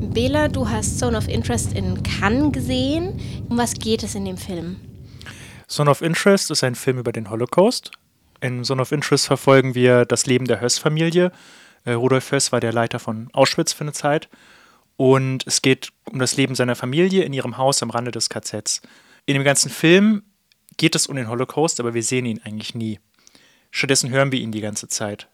Bela, du hast Zone of Interest in Cannes gesehen. Um was geht es in dem Film? Zone of Interest ist ein Film über den Holocaust. In Zone of Interest verfolgen wir das Leben der Höss-Familie. Äh, Rudolf Höss war der Leiter von Auschwitz für eine Zeit. Und es geht um das Leben seiner Familie in ihrem Haus am Rande des KZs. In dem ganzen Film geht es um den Holocaust, aber wir sehen ihn eigentlich nie. Stattdessen hören wir ihn die ganze Zeit.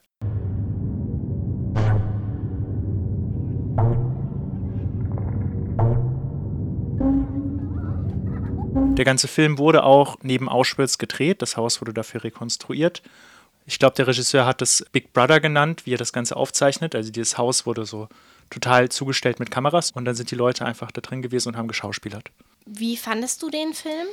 Der ganze Film wurde auch neben Auschwitz gedreht. Das Haus wurde dafür rekonstruiert. Ich glaube, der Regisseur hat es Big Brother genannt, wie er das Ganze aufzeichnet. Also dieses Haus wurde so total zugestellt mit Kameras und dann sind die Leute einfach da drin gewesen und haben geschauspielert. Wie fandest du den Film?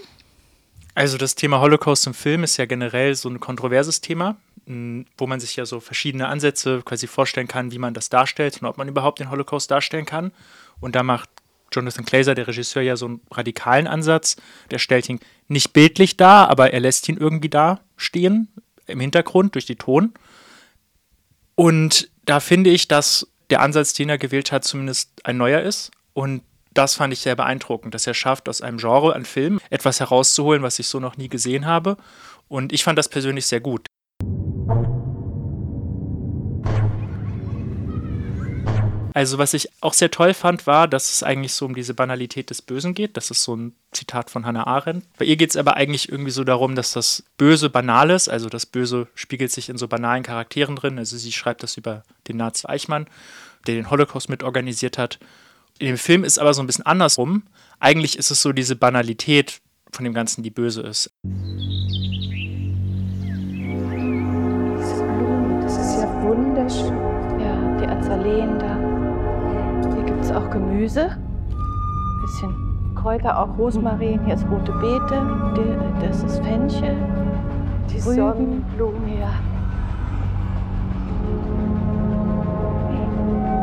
Also das Thema Holocaust im Film ist ja generell so ein kontroverses Thema, wo man sich ja so verschiedene Ansätze quasi vorstellen kann, wie man das darstellt und ob man überhaupt den Holocaust darstellen kann. Und da macht Jonathan Glazer, der Regisseur, ja so einen radikalen Ansatz. Der stellt ihn nicht bildlich dar, aber er lässt ihn irgendwie da stehen, im Hintergrund, durch die Ton. Und da finde ich, dass der Ansatz, den er gewählt hat, zumindest ein neuer ist. Und das fand ich sehr beeindruckend, dass er schafft, aus einem Genre an Film etwas herauszuholen, was ich so noch nie gesehen habe. Und ich fand das persönlich sehr gut. Also was ich auch sehr toll fand, war, dass es eigentlich so um diese Banalität des Bösen geht. Das ist so ein Zitat von Hannah Arendt. Bei ihr geht es aber eigentlich irgendwie so darum, dass das Böse banal ist. Also das Böse spiegelt sich in so banalen Charakteren drin. Also sie schreibt das über den Nazi Eichmann, der den Holocaust mitorganisiert hat. In dem Film ist aber so ein bisschen andersrum. Eigentlich ist es so diese Banalität von dem Ganzen, die böse ist. Diese Blumen, das ist ja wunderschön. Ja, die Azaleen da ist auch Gemüse, bisschen Kräuter, auch Rosmarin. Hier ist rote Beete, das ist Fenchel, die Rüben. Sonnenblumen. Ja.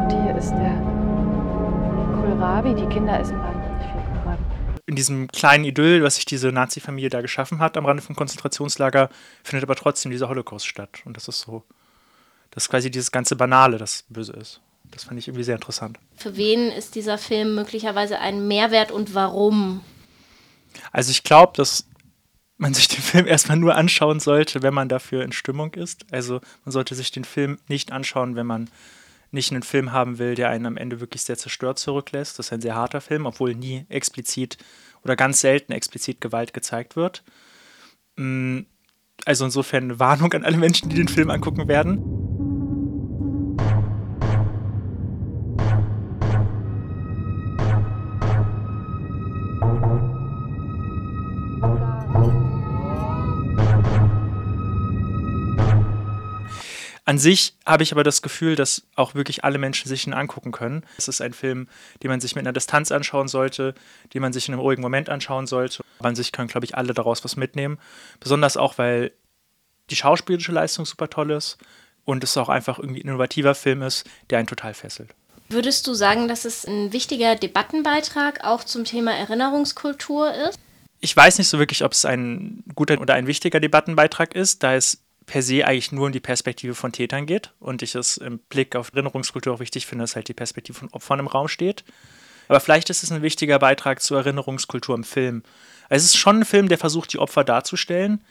Und hier ist der Kohlrabi. Die Kinder essen wahnsinnig viel Kohlrabi. In diesem kleinen Idyll, was sich diese Nazi-Familie da geschaffen hat am Rande vom Konzentrationslager, findet aber trotzdem dieser Holocaust statt. Und das ist so, das ist quasi dieses ganze Banale, das böse ist. Das fand ich irgendwie sehr interessant. Für wen ist dieser Film möglicherweise ein Mehrwert und warum? Also ich glaube, dass man sich den Film erstmal nur anschauen sollte, wenn man dafür in Stimmung ist. Also man sollte sich den Film nicht anschauen, wenn man nicht einen Film haben will, der einen am Ende wirklich sehr zerstört zurücklässt. Das ist ein sehr harter Film, obwohl nie explizit oder ganz selten explizit Gewalt gezeigt wird. Mm, also insofern eine Warnung an alle Menschen, die den Film angucken werden. An sich habe ich aber das Gefühl, dass auch wirklich alle Menschen sich ihn angucken können. Es ist ein Film, den man sich mit einer Distanz anschauen sollte, den man sich in einem ruhigen Moment anschauen sollte. An sich können, glaube ich, alle daraus was mitnehmen. Besonders auch, weil die schauspielerische Leistung super toll ist und es auch einfach irgendwie ein innovativer Film ist, der einen total fesselt. Würdest du sagen, dass es ein wichtiger Debattenbeitrag auch zum Thema Erinnerungskultur ist? Ich weiß nicht so wirklich, ob es ein guter oder ein wichtiger Debattenbeitrag ist, da es per se eigentlich nur um die Perspektive von Tätern geht und ich es im Blick auf Erinnerungskultur auch wichtig finde, dass halt die Perspektive von Opfern im Raum steht. Aber vielleicht ist es ein wichtiger Beitrag zur Erinnerungskultur im Film. Es ist schon ein Film, der versucht, die Opfer darzustellen,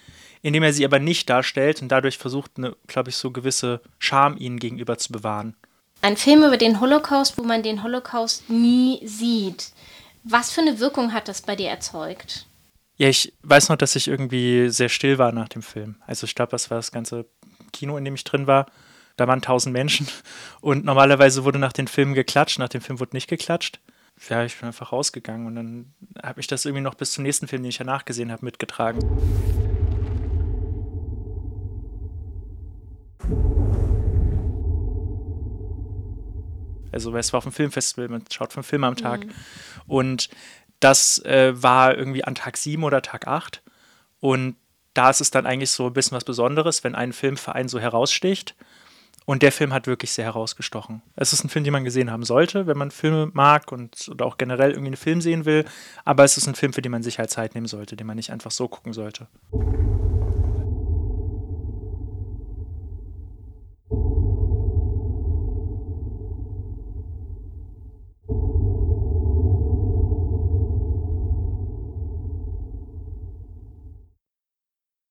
indem er sie aber nicht darstellt und dadurch versucht, glaube ich, so gewisse Scham ihnen gegenüber zu bewahren. Ein Film über den Holocaust, wo man den Holocaust nie sieht. Was für eine Wirkung hat das bei dir erzeugt? Ja, ich weiß noch, dass ich irgendwie sehr still war nach dem Film. Also ich glaube, das war das ganze Kino, in dem ich drin war. Da waren tausend Menschen und normalerweise wurde nach den Filmen geklatscht, nach dem Film wurde nicht geklatscht. Ja, ich bin einfach rausgegangen und dann habe ich das irgendwie noch bis zum nächsten Film, den ich danach gesehen habe, mitgetragen. Also es war auf dem Filmfestival, man schaut fünf Filme am Tag. Mhm. Und das äh, war irgendwie an Tag 7 oder Tag 8. Und da ist es dann eigentlich so ein bisschen was Besonderes, wenn ein Filmverein so heraussticht. Und der Film hat wirklich sehr herausgestochen. Es ist ein Film, den man gesehen haben sollte, wenn man Filme mag und oder auch generell irgendwie einen Film sehen will. Aber es ist ein Film, für den man sich halt Zeit nehmen sollte, den man nicht einfach so gucken sollte.